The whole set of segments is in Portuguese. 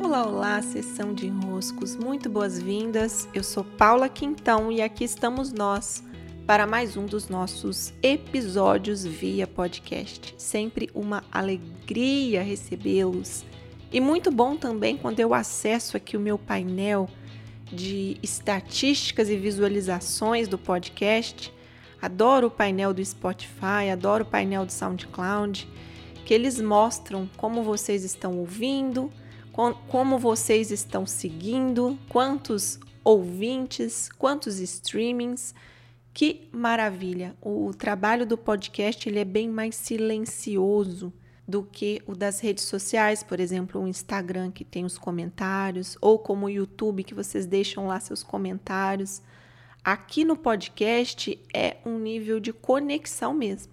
Olá, olá, sessão de enroscos, muito boas-vindas. Eu sou Paula Quintão e aqui estamos nós para mais um dos nossos episódios via podcast. Sempre uma alegria recebê-los e muito bom também quando eu acesso aqui o meu painel de estatísticas e visualizações do podcast. Adoro o painel do Spotify, adoro o painel do SoundCloud, que eles mostram como vocês estão ouvindo como vocês estão seguindo, quantos ouvintes, quantos streamings. Que maravilha! O trabalho do podcast ele é bem mais silencioso do que o das redes sociais, por exemplo, o Instagram que tem os comentários, ou como o YouTube que vocês deixam lá seus comentários. Aqui no podcast é um nível de conexão mesmo.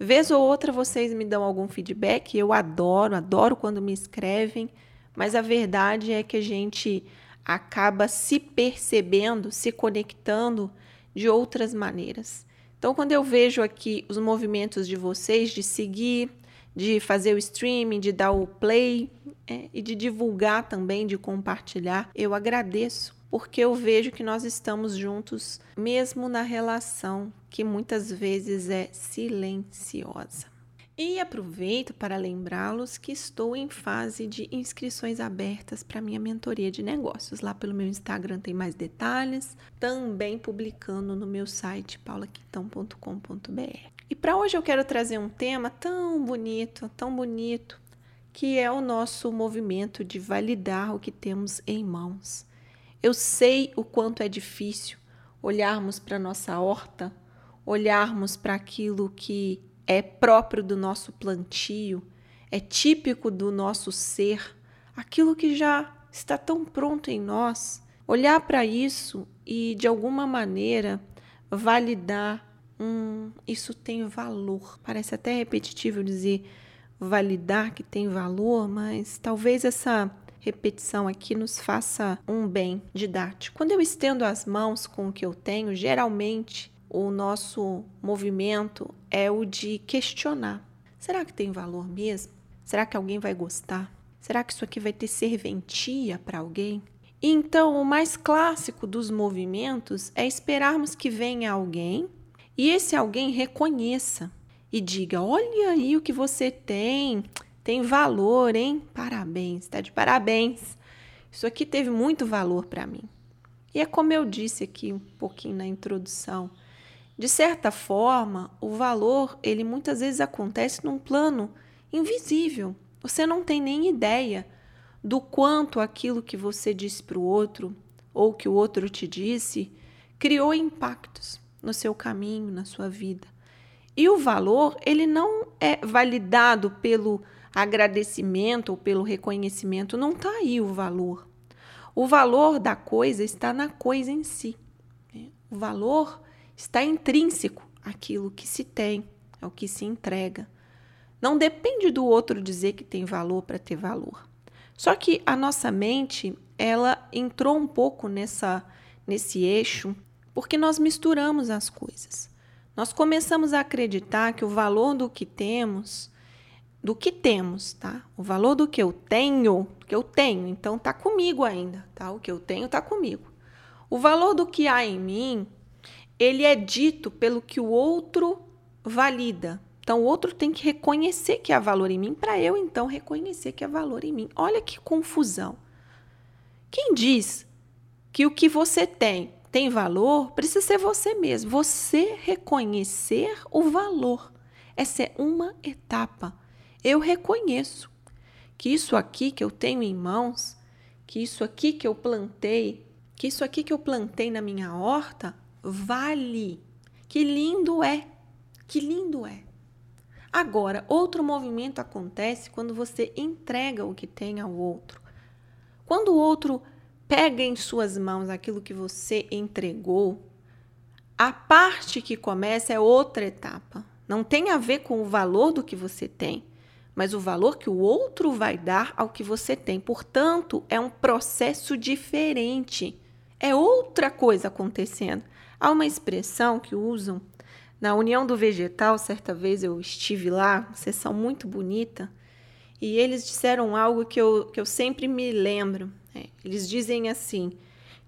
Vez ou outra vocês me dão algum feedback, eu adoro, adoro quando me escrevem mas a verdade é que a gente acaba se percebendo, se conectando de outras maneiras. Então, quando eu vejo aqui os movimentos de vocês de seguir, de fazer o streaming, de dar o play é, e de divulgar também, de compartilhar, eu agradeço, porque eu vejo que nós estamos juntos, mesmo na relação que muitas vezes é silenciosa. E aproveito para lembrá-los que estou em fase de inscrições abertas para minha mentoria de negócios. Lá pelo meu Instagram tem mais detalhes, também publicando no meu site paulaquitão.com.br. E para hoje eu quero trazer um tema tão bonito, tão bonito, que é o nosso movimento de validar o que temos em mãos. Eu sei o quanto é difícil olharmos para nossa horta, olharmos para aquilo que é próprio do nosso plantio, é típico do nosso ser, aquilo que já está tão pronto em nós, olhar para isso e de alguma maneira validar, hum, isso tem valor. Parece até repetitivo dizer validar que tem valor, mas talvez essa repetição aqui nos faça um bem didático. Quando eu estendo as mãos com o que eu tenho, geralmente o nosso movimento é o de questionar: será que tem valor mesmo? Será que alguém vai gostar? Será que isso aqui vai ter serventia para alguém? Então, o mais clássico dos movimentos é esperarmos que venha alguém e esse alguém reconheça e diga: Olha aí o que você tem, tem valor, hein? Parabéns, está de parabéns. Isso aqui teve muito valor para mim. E é como eu disse aqui um pouquinho na introdução: de certa forma, o valor, ele muitas vezes acontece num plano invisível. Você não tem nem ideia do quanto aquilo que você disse para o outro ou que o outro te disse criou impactos no seu caminho, na sua vida. E o valor, ele não é validado pelo agradecimento ou pelo reconhecimento, não está aí o valor. O valor da coisa está na coisa em si. O valor Está intrínseco aquilo que se tem, é o que se entrega. Não depende do outro dizer que tem valor para ter valor. Só que a nossa mente, ela entrou um pouco nessa nesse eixo porque nós misturamos as coisas. Nós começamos a acreditar que o valor do que temos, do que temos, tá? O valor do que eu tenho, que eu tenho, então tá comigo ainda, tá? O que eu tenho tá comigo. O valor do que há em mim ele é dito pelo que o outro valida. Então, o outro tem que reconhecer que há valor em mim para eu, então, reconhecer que há valor em mim. Olha que confusão. Quem diz que o que você tem tem valor precisa ser você mesmo. Você reconhecer o valor. Essa é uma etapa. Eu reconheço que isso aqui que eu tenho em mãos, que isso aqui que eu plantei, que isso aqui que eu plantei na minha horta, vale. Que lindo é! Que lindo é! Agora, outro movimento acontece quando você entrega o que tem ao outro. Quando o outro pega em suas mãos aquilo que você entregou, a parte que começa é outra etapa. Não tem a ver com o valor do que você tem, mas o valor que o outro vai dar ao que você tem. Portanto, é um processo diferente. É outra coisa acontecendo. Há uma expressão que usam na União do Vegetal, certa vez eu estive lá, sessão muito bonita, e eles disseram algo que eu, que eu sempre me lembro. É, eles dizem assim: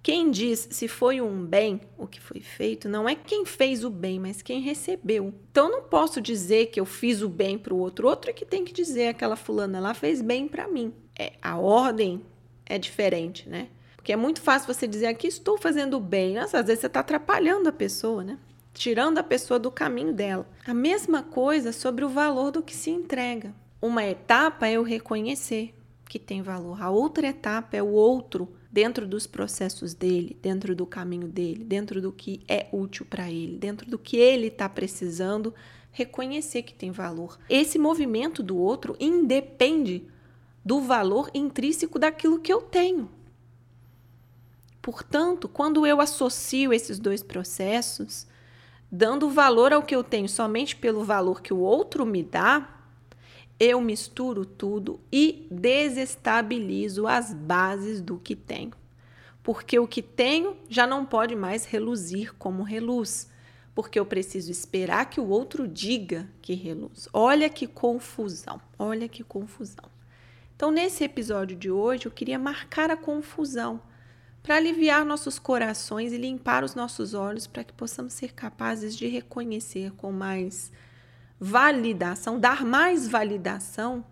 quem diz se foi um bem o que foi feito não é quem fez o bem, mas quem recebeu. Então não posso dizer que eu fiz o bem para o outro. Outro é que tem que dizer aquela fulana lá fez bem para mim. É, a ordem é diferente, né? Porque é muito fácil você dizer aqui estou fazendo bem. Nossa, às vezes você está atrapalhando a pessoa, né? Tirando a pessoa do caminho dela. A mesma coisa sobre o valor do que se entrega. Uma etapa é eu reconhecer que tem valor. A outra etapa é o outro dentro dos processos dele, dentro do caminho dele, dentro do que é útil para ele, dentro do que ele está precisando, reconhecer que tem valor. Esse movimento do outro independe do valor intrínseco daquilo que eu tenho. Portanto, quando eu associo esses dois processos, dando valor ao que eu tenho somente pelo valor que o outro me dá, eu misturo tudo e desestabilizo as bases do que tenho. Porque o que tenho já não pode mais reluzir como reluz, porque eu preciso esperar que o outro diga que reluz. Olha que confusão, olha que confusão. Então, nesse episódio de hoje, eu queria marcar a confusão para aliviar nossos corações e limpar os nossos olhos para que possamos ser capazes de reconhecer com mais validação, dar mais validação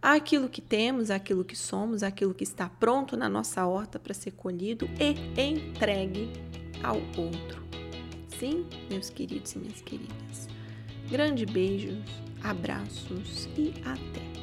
àquilo que temos, àquilo que somos, àquilo que está pronto na nossa horta para ser colhido e entregue ao outro. Sim, meus queridos e minhas queridas. Grande beijos, abraços e até!